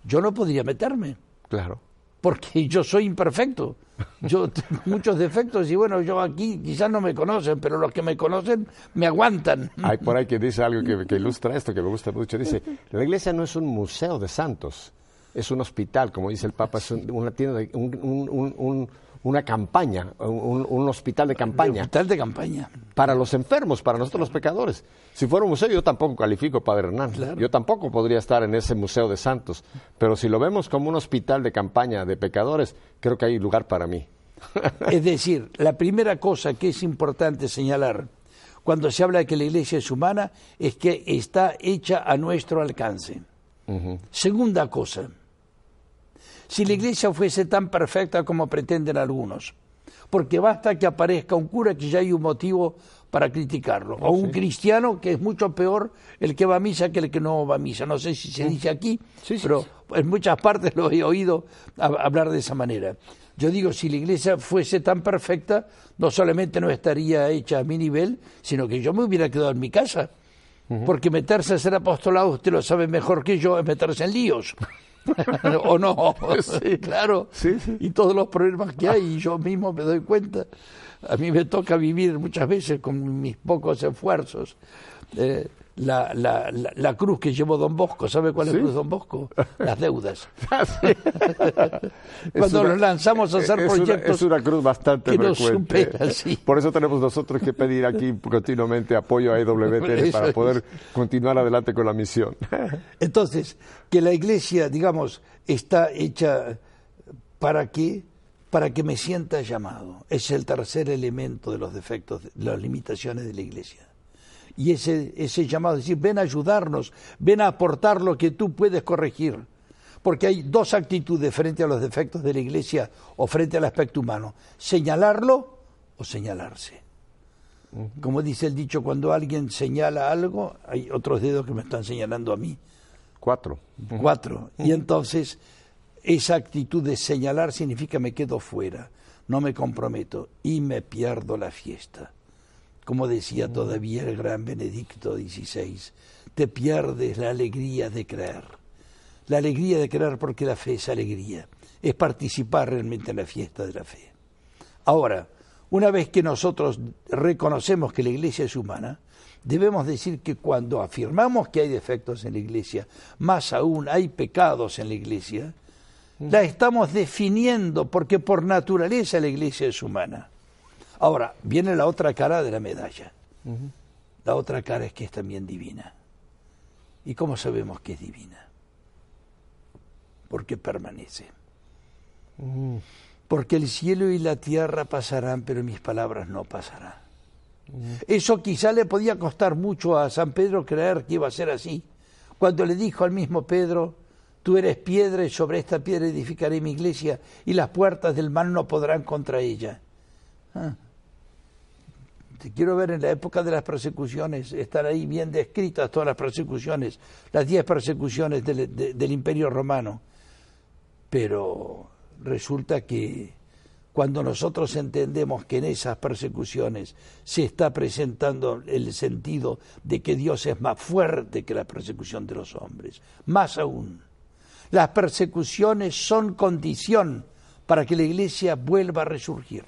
yo no podría meterme. Claro. Porque yo soy imperfecto. Yo tengo muchos defectos y bueno, yo aquí quizás no me conocen, pero los que me conocen me aguantan. Hay por ahí que dice algo que, ilustra esto, que me gusta mucho. Dice, la iglesia no es un museo de santos, es un hospital, como dice el Papa, es una tienda, un, una campaña, un, hospital de campaña. hospital de campaña. Para los enfermos, para nosotros los pecadores. Si fuera un museo, yo tampoco califico, Padre Hernán. Yo tampoco podría estar en ese museo de santos. Pero si lo vemos como un hospital de campaña de pecadores, creo que hay lugar para mí. es decir, la primera cosa que es importante señalar cuando se habla de que la iglesia es humana es que está hecha a nuestro alcance. Segunda cosa, si la iglesia fuese tan perfecta como pretenden algunos. Porque basta que aparezca un cura que ya hay un motivo para criticarlo. o un cristiano que es mucho peor el que va a misa que el que no va a misa. No sé si se dice aquí, pero en muchas partes lo he oído hablar de esa manera. Yo digo, si la iglesia fuese tan perfecta, no solamente no estaría hecha a mi nivel, sino que yo me hubiera quedado en mi casa. Porque meterse a ser apostolado, usted lo sabe mejor que yo, es meterse en líos. o no, sí, claro, y todos los problemas que hay, y yo mismo me doy cuenta. A mí me toca vivir muchas veces con mis pocos esfuerzos. Eh, la, la, la, cruz que llevó Don Bosco. ¿Sabe cuál es la cruz Don Bosco? Las deudas. Ah, Cuando nos lanzamos a hacer proyectos. es una cruz bastante frecuente. Por eso tenemos nosotros que pedir aquí continuamente apoyo a EWTN para poder continuar adelante con la misión. Entonces, que la iglesia, digamos, está hecha para que para que me sienta llamado. Es el tercer elemento de los defectos, de las limitaciones de la iglesia y ese, ese llamado, decir, ven a ayudarnos, ven a aportar lo que tú puedes corregir. Porque hay dos actitudes frente a los defectos de la iglesia o frente al aspecto humano, señalarlo o señalarse. Como dice el dicho, cuando alguien señala algo, hay otros dedos que me están señalando a mí. Cuatro. Cuatro. Y entonces esa actitud de señalar significa me quedo fuera. no me comprometo y me pierdo la fiesta. Como decía todavía el gran Benedicto XVI, te pierdes la alegría de creer. La alegría de creer porque la fe es alegría, es participar realmente en la fiesta de la fe. Ahora, una vez que nosotros reconocemos que la iglesia es humana, debemos decir que cuando afirmamos que hay defectos en la iglesia, más aún hay pecados en la iglesia, la estamos definiendo porque por naturaleza la iglesia es humana. Ahora, viene la otra cara de la medalla. La otra cara es que es también divina. ¿Y cómo sabemos que es divina? Porque permanece. Porque el cielo y la tierra pasarán, pero mis palabras no pasarán. Eso quizá le podía costar mucho a San Pedro creer que iba a ser así. Cuando le dijo al mismo Pedro, Tú eres piedra y sobre esta piedra edificaré mi iglesia y las puertas del mal no podrán contra ella. Ah. Quiero ver en la época de las persecuciones, están ahí bien descritas todas las persecuciones, las diez persecuciones del imperio romano. Pero resulta que cuando nosotros entendemos que en esas persecuciones se está presentando el sentido de que Dios es más fuerte que la persecución de los hombres, más aún, las persecuciones son condición para que la iglesia vuelva a resurgir.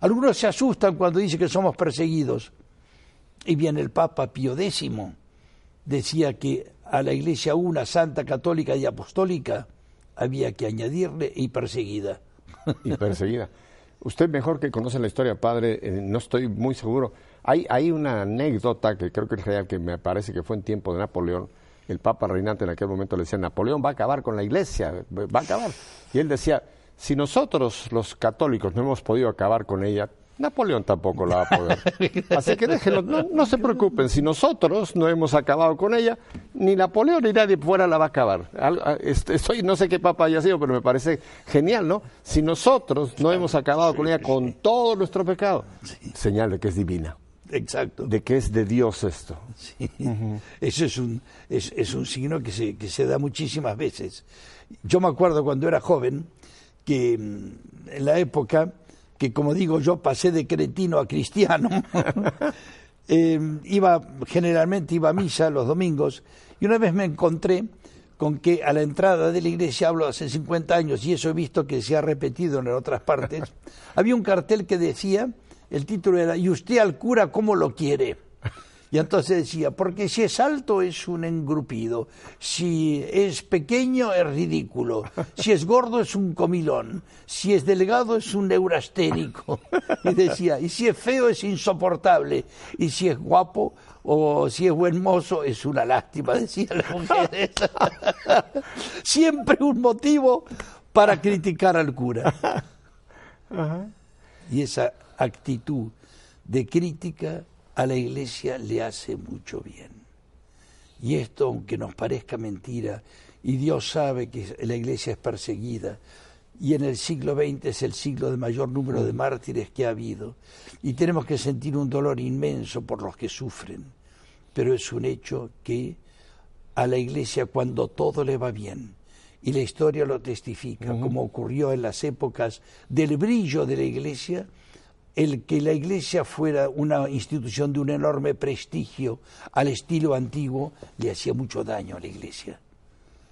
Algunos se asustan cuando dice que somos perseguidos. Y bien el Papa Pío X decía que a la iglesia una santa, católica y apostólica había que añadirle y perseguida. Y perseguida. Usted mejor que conoce la historia, padre, eh, no estoy muy seguro. Hay, hay una anécdota que creo que es real, que me parece que fue en tiempo de Napoleón, el Papa reinante en aquel momento le decía, Napoleón va a acabar con la iglesia, va a acabar. Y él decía, si nosotros los católicos no hemos podido acabar con ella, Napoleón tampoco la va a poder. Así que déjenlo, no, se preocupen, si nosotros no hemos acabado con ella, ni Napoleón ni nadie fuera la va a acabar. Estoy, no sé qué papa haya sido, pero me parece genial, ¿no? Si nosotros no hemos acabado con ella con todo nuestro pecado, señal de que es divina. Exacto. De que es de Dios esto. Sí. Eso es un, es, es, un signo que se, que se da muchísimas veces. Yo me acuerdo cuando era joven que mm, en la época que, como digo, yo pasé de cretino a cristiano, eh, iba, generalmente iba a misa los domingos y una vez me encontré con que a la entrada de la iglesia, hablo hace 50 años y eso he visto que se ha repetido en otras partes, había un cartel que decía el título era ¿Y usted al cura cómo lo quiere? Y entonces decía, porque si es alto es un engrupido, si es pequeño es ridículo, si es gordo es un comilón, si es delgado es un neurasténico. Y decía, y si es feo es insoportable, y si es guapo o si es buen mozo es una lástima, decían las mujeres. Siempre un motivo para criticar al cura. Y esa actitud de crítica a la iglesia le hace mucho bien. Y esto, aunque nos parezca mentira, y Dios sabe que la iglesia es perseguida, y en el siglo XX es el siglo de mayor número de mártires que ha habido, y tenemos que sentir un dolor inmenso por los que sufren, pero es un hecho que a la iglesia cuando todo le va bien, y la historia lo testifica, como ocurrió en las épocas del brillo de la iglesia, el que la iglesia fuera una institución de un enorme prestigio al estilo antiguo le hacía mucho daño a la iglesia.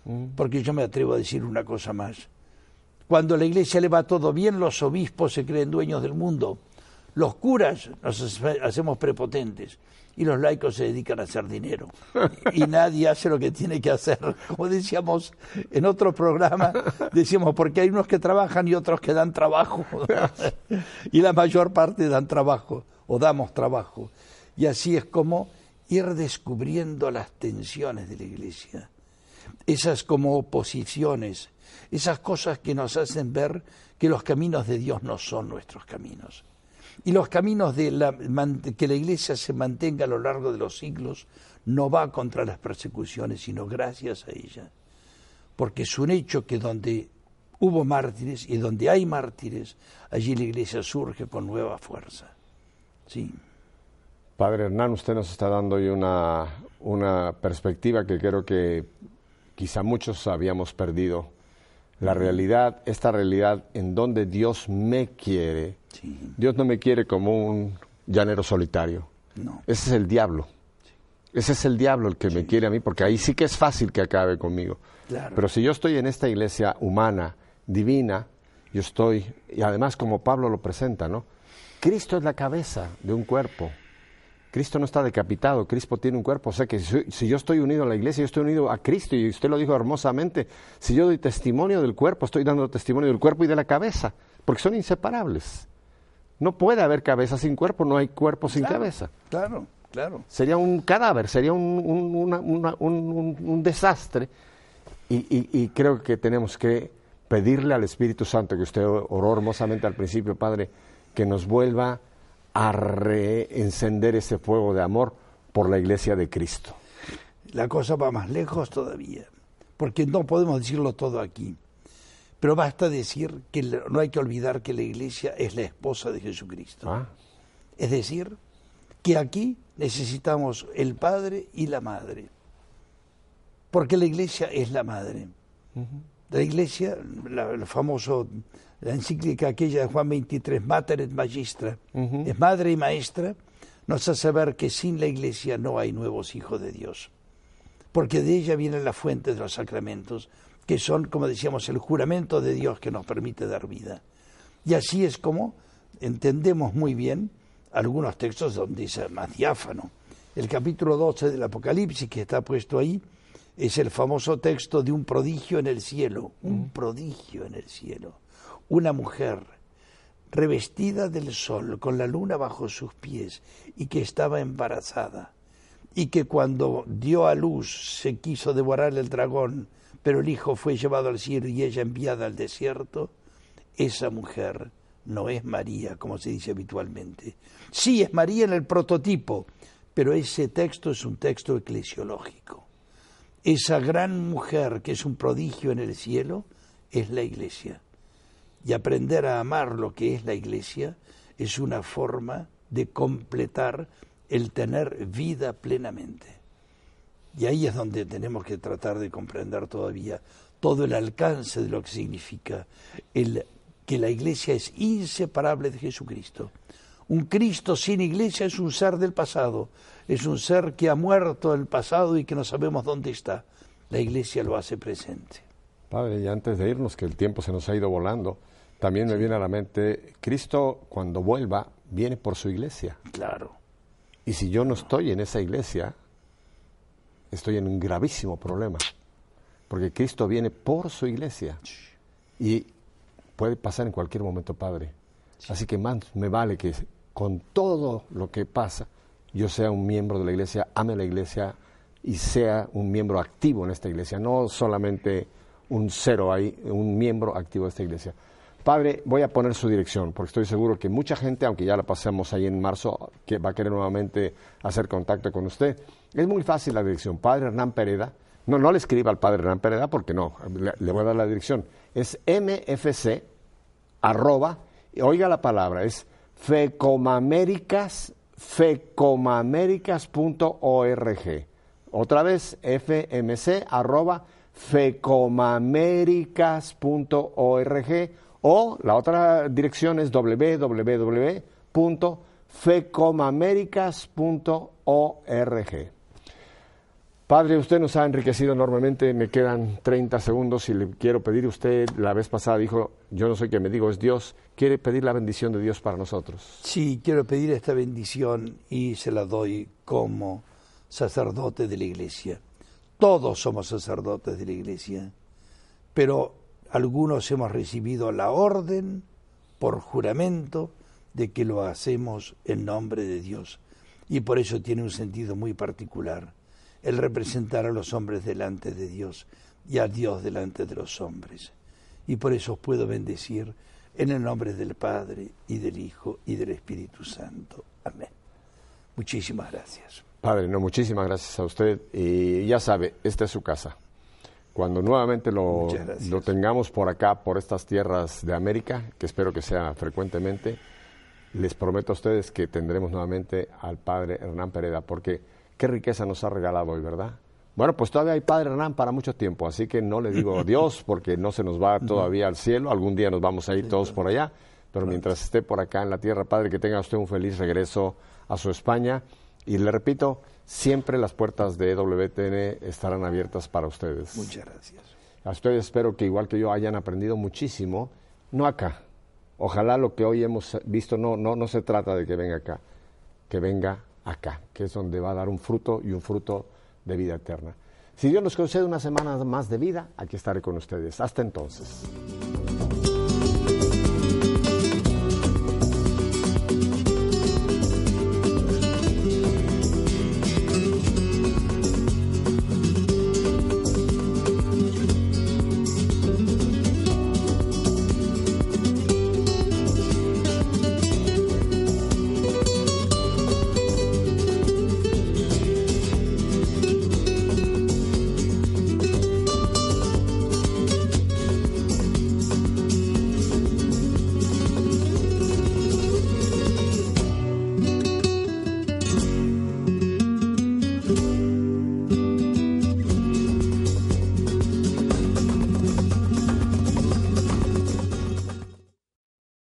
Mm. Porque yo me atrevo a decir una cosa más. Cuando a la iglesia le va todo bien, los obispos se creen dueños del mundo. Los curas nos hacemos prepotentes y los laicos se dedican a hacer dinero. Y nadie hace lo que tiene que hacer. Como decíamos en otro programa, decíamos, porque hay unos que trabajan y otros que dan trabajo. Y la mayor parte dan trabajo o damos trabajo. Y así es como ir descubriendo las tensiones de la iglesia, esas como oposiciones, esas cosas que nos hacen ver que los caminos de Dios no son nuestros caminos. Y los caminos de la, que la Iglesia se mantenga a lo largo de los siglos no va contra las persecuciones, sino gracias a ella. Porque es un hecho que donde hubo mártires y donde hay mártires, allí la Iglesia surge con nueva fuerza. Sí. Padre Hernán, usted nos está dando hoy una, una perspectiva que creo que quizá muchos habíamos perdido la realidad, esta realidad en donde Dios me quiere. Dios no me quiere como un llanero solitario. No. Ese es el diablo. Ese es el diablo el que me quiere a mí, porque ahí sí que es fácil que acabe conmigo. Pero si yo estoy en esta iglesia humana, divina, yo estoy, y además como Pablo lo presenta, ¿no? Cristo es la cabeza de un cuerpo. Cristo no está decapitado, Cristo tiene un cuerpo. O sea que si, yo estoy unido a la iglesia, yo estoy unido a Cristo, y usted lo dijo hermosamente, si yo doy testimonio del cuerpo, estoy dando testimonio del cuerpo y de la cabeza, porque son inseparables. No puede haber cabeza sin cuerpo, no hay cuerpo sin cabeza. Claro, claro. Sería un cadáver, sería un, desastre. Y, creo que tenemos que pedirle al Espíritu Santo, que usted oró hermosamente al principio, Padre, que nos vuelva a reencender ese fuego de amor por la iglesia de Cristo. La cosa va más lejos todavía, porque no podemos decirlo todo aquí. Pero basta decir que no hay que olvidar que la iglesia es la esposa de Jesucristo. Ah. Es decir, que aquí necesitamos el padre y la madre. Porque la iglesia es la madre. La iglesia, la, famoso, la encíclica aquella de Juan 23, Mater et Magistra, es madre y maestra, nos hace ver que sin la iglesia no hay nuevos hijos de Dios. Porque de ella viene la fuente de los sacramentos, que son, como decíamos, el juramento de Dios que nos permite dar vida. Y así es como entendemos muy bien algunos textos donde dice más diáfano. El capítulo 12 del Apocalipsis, que está puesto ahí, es el famoso texto de un prodigio en el cielo, un mm. prodigio en el cielo. Una mujer revestida del sol, con la luna bajo sus pies, y que estaba embarazada, y que cuando dio a luz se quiso devorar el dragón, pero el hijo fue llevado al cielo y ella enviada al desierto, esa mujer no es María, como se dice habitualmente. Sí, es María en el prototipo, pero ese texto es un texto eclesiológico. Esa gran mujer que es un prodigio en el cielo es la iglesia. Y aprender a amar lo que es la iglesia es una forma de completar el tener vida plenamente. Y ahí es donde tenemos que tratar de comprender todavía todo el alcance de lo que significa el, que la iglesia es inseparable de Jesucristo. Un Cristo sin iglesia es un ser del pasado, es un ser que ha muerto el pasado y que no sabemos dónde está. La iglesia lo hace presente. Padre, y antes de irnos, que el tiempo se nos ha ido volando, también me viene a la mente, Cristo cuando vuelva viene por su iglesia. Claro. Y si yo no estoy en esa iglesia, estoy en un gravísimo problema, porque Cristo viene por su iglesia y puede pasar en cualquier momento, Padre. Así que más me vale que con todo lo que pasa, yo sea un miembro de la iglesia, ame la iglesia y sea un miembro activo en esta iglesia, no solamente un cero ahí, un miembro activo de esta iglesia. Padre, voy a poner su dirección, porque estoy seguro que mucha gente, aunque ya la pasemos ahí en marzo, que va a querer nuevamente hacer contacto con usted. Es muy fácil la dirección. Padre Hernán Pereda. No, no le escriba al Padre Hernán Pereda porque no, le, voy a dar la dirección. Es mfc arroba, oiga la palabra, es fecomaméricas, fecomaméricas.org. Otra vez, fmc arroba fecomaméricas.org o la otra dirección es www.fecomamericas.org. Padre, usted nos ha enriquecido enormemente, me quedan 30 segundos y le quiero pedir, usted la vez pasada dijo, yo no soy quien me digo, es Dios, ¿quiere pedir la bendición de Dios para nosotros? Sí, quiero pedir esta bendición y se la doy como sacerdote de la iglesia. Todos somos sacerdotes de la iglesia, pero algunos hemos recibido la orden por juramento de que lo hacemos en nombre de Dios. Y por eso tiene un sentido muy particular el representar a los hombres delante de Dios y a Dios delante de los hombres. Y por eso puedo bendecir en el nombre del Padre y del Hijo y del Espíritu Santo. Amén. Muchísimas gracias. Padre, no, muchísimas gracias a usted. Y ya sabe, esta es su casa. Cuando nuevamente lo, lo tengamos por acá, por estas tierras de América, que espero que sea frecuentemente, les prometo a ustedes que tendremos nuevamente al Padre Hernán Pereda, porque qué riqueza nos ha regalado hoy, ¿verdad? Bueno, pues todavía hay Padre Hernán para mucho tiempo, así que no le digo adiós porque no se nos va todavía al cielo. Algún día nos vamos a ir todos por allá, pero mientras esté por acá en la tierra, Padre, que tenga usted un feliz regreso a su España. Y le repito, siempre las puertas de EWTN estarán abiertas para ustedes. Muchas gracias. A ustedes espero que igual que yo hayan aprendido muchísimo, no acá. Ojalá lo que hoy hemos visto no, no, no se trata de que venga acá, que venga acá, que es donde va a dar un fruto y un fruto de vida eterna. Si Dios nos concede una semana más de vida, aquí estaré con ustedes. Hasta entonces.